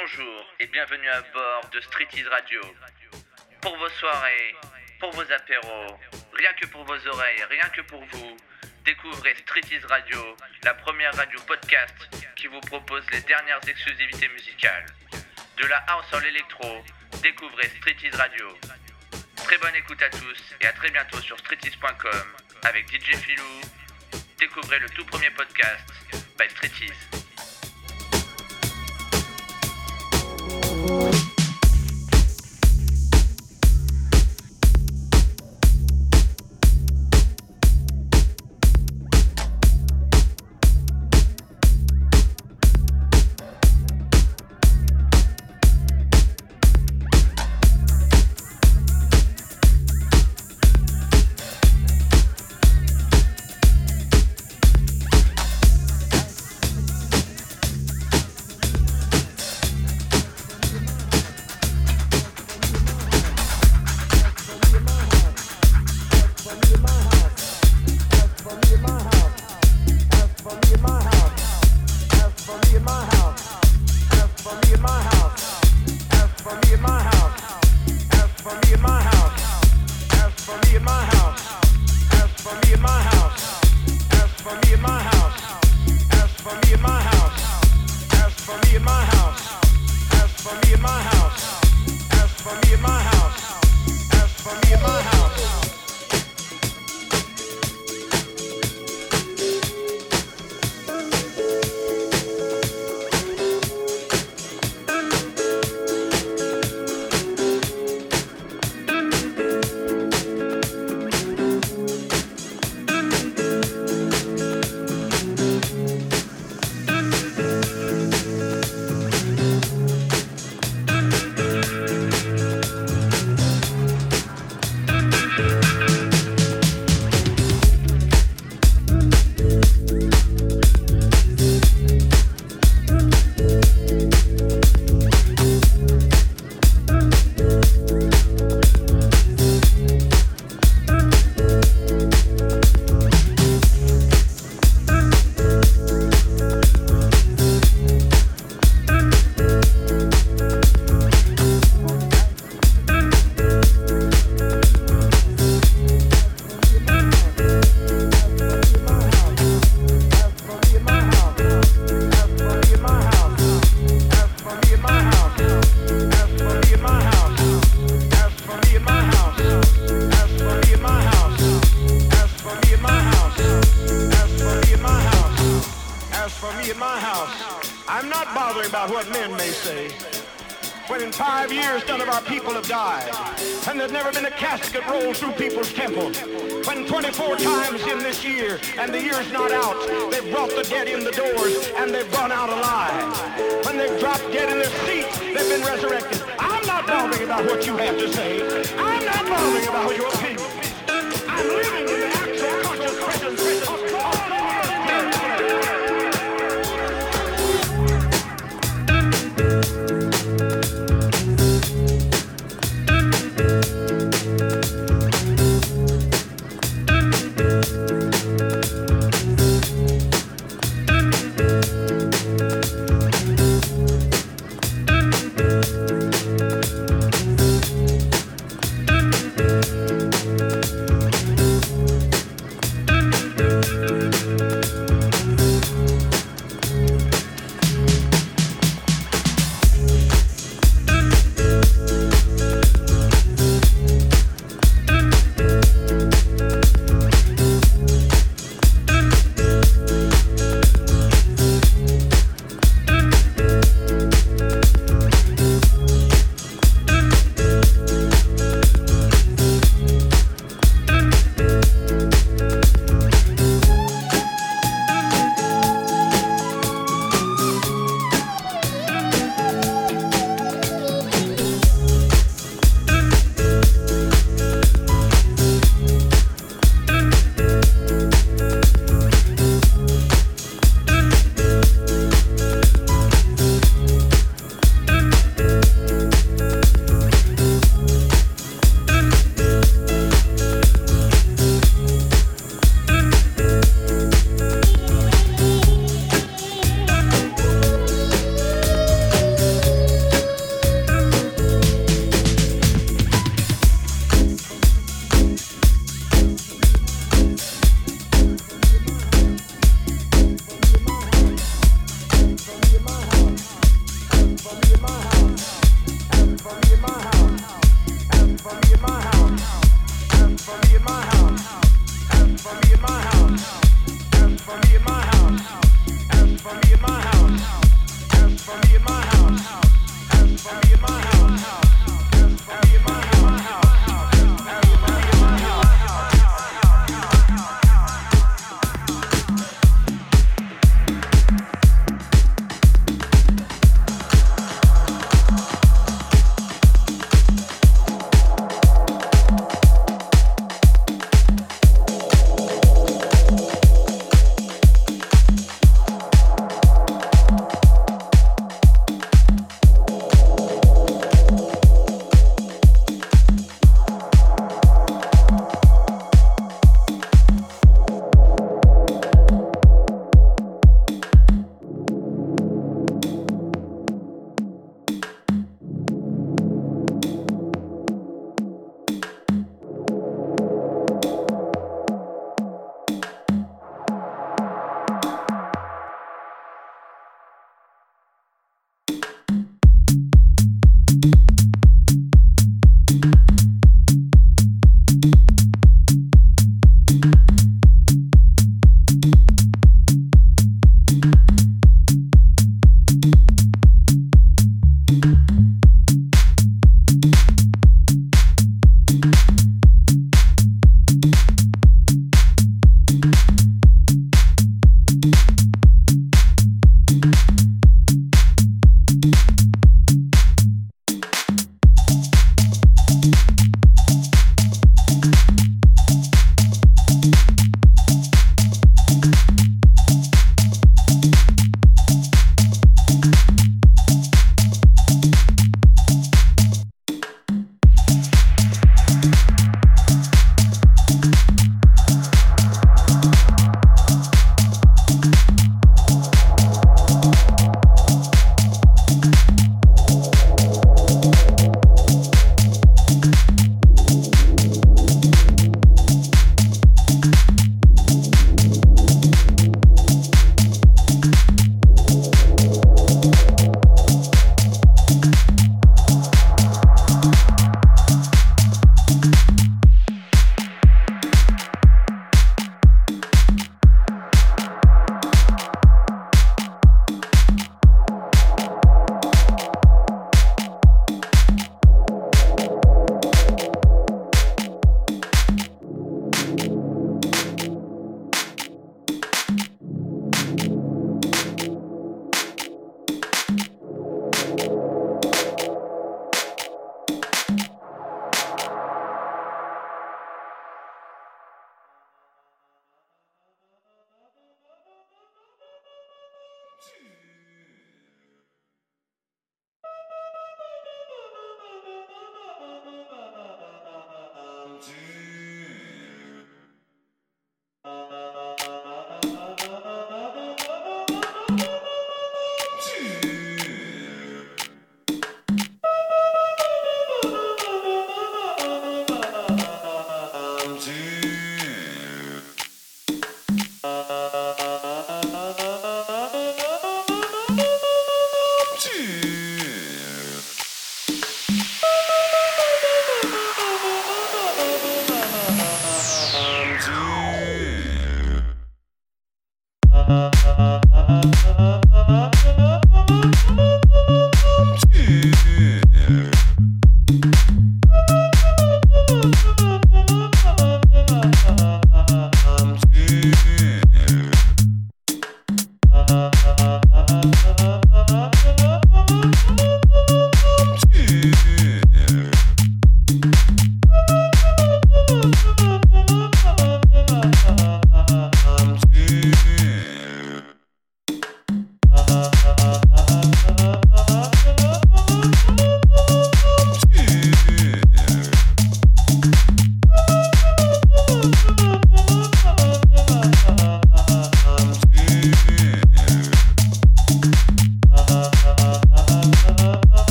Bonjour et bienvenue à bord de Street Ease Radio. Pour vos soirées, pour vos apéros, rien que pour vos oreilles, rien que pour vous, découvrez Street Ease Radio, la première radio podcast qui vous propose les dernières exclusivités musicales. De la house en l'électro, découvrez Street Ease Radio. Très bonne écoute à tous et à très bientôt sur streetease.com avec DJ Filou. Découvrez le tout premier podcast by Street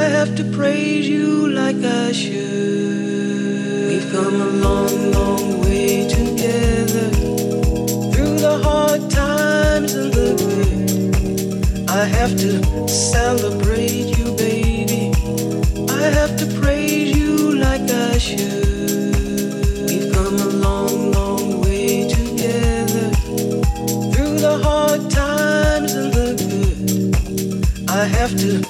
I have to praise you like I should. We've come a long, long way together through the hard times and the good. I have to celebrate you, baby. I have to praise you like I should. We've come a long, long way together through the hard times and the good. I have to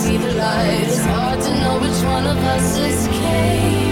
see the light. It's hard to know which one of us escaped.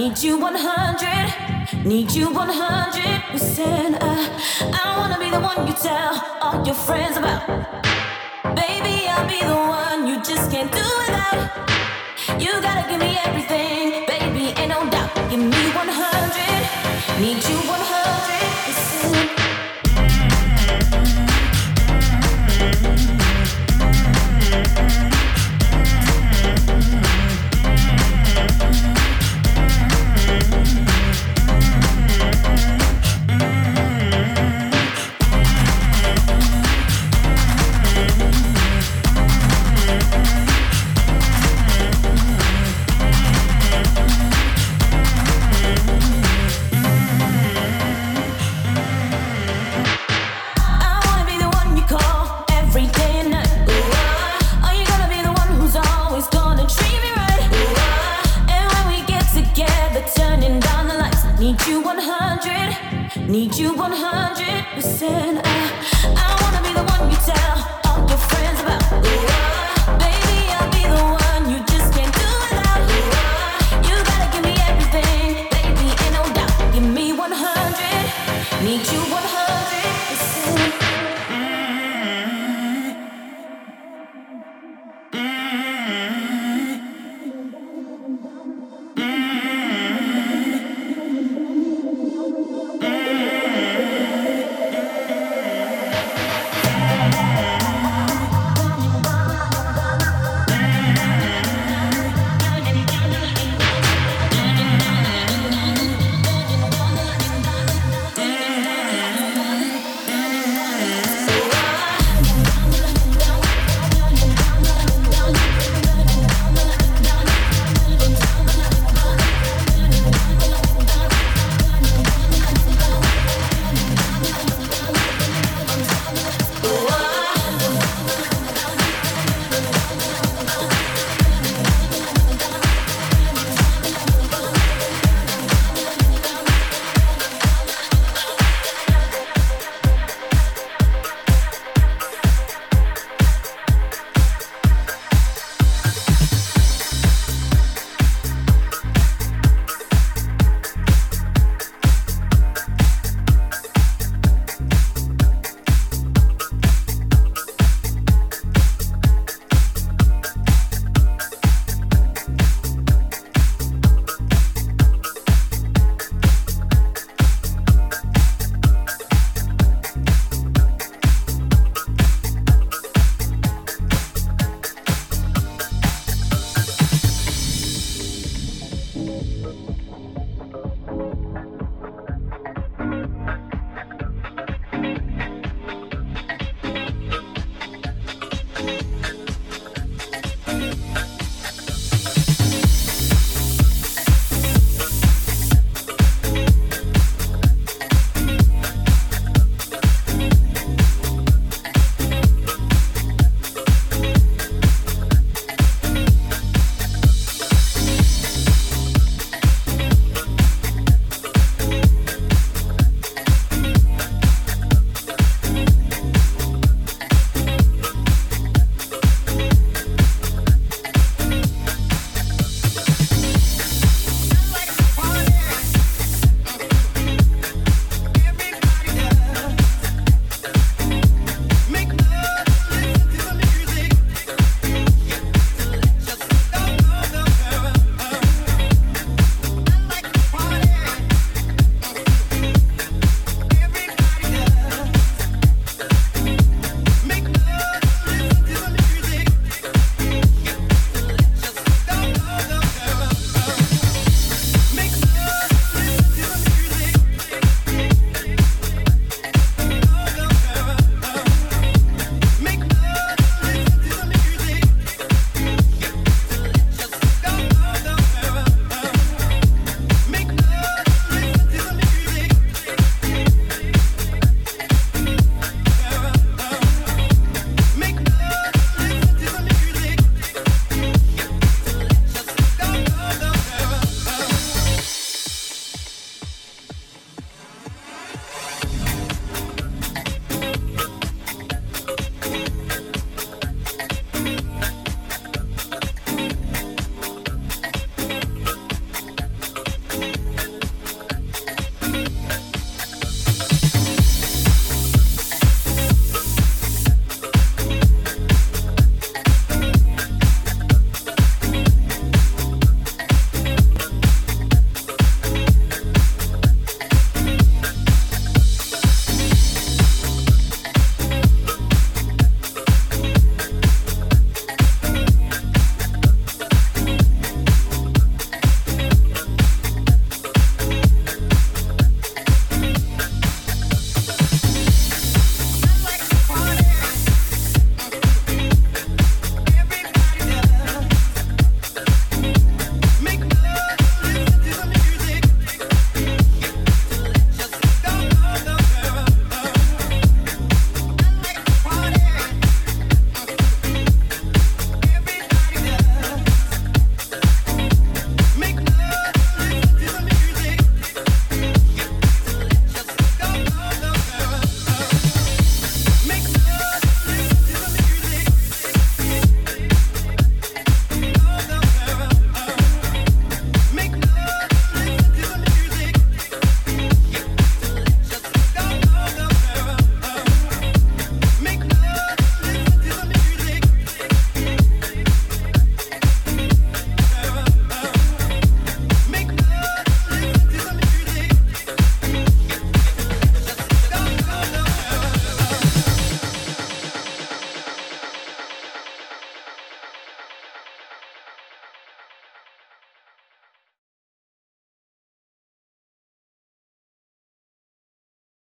Need you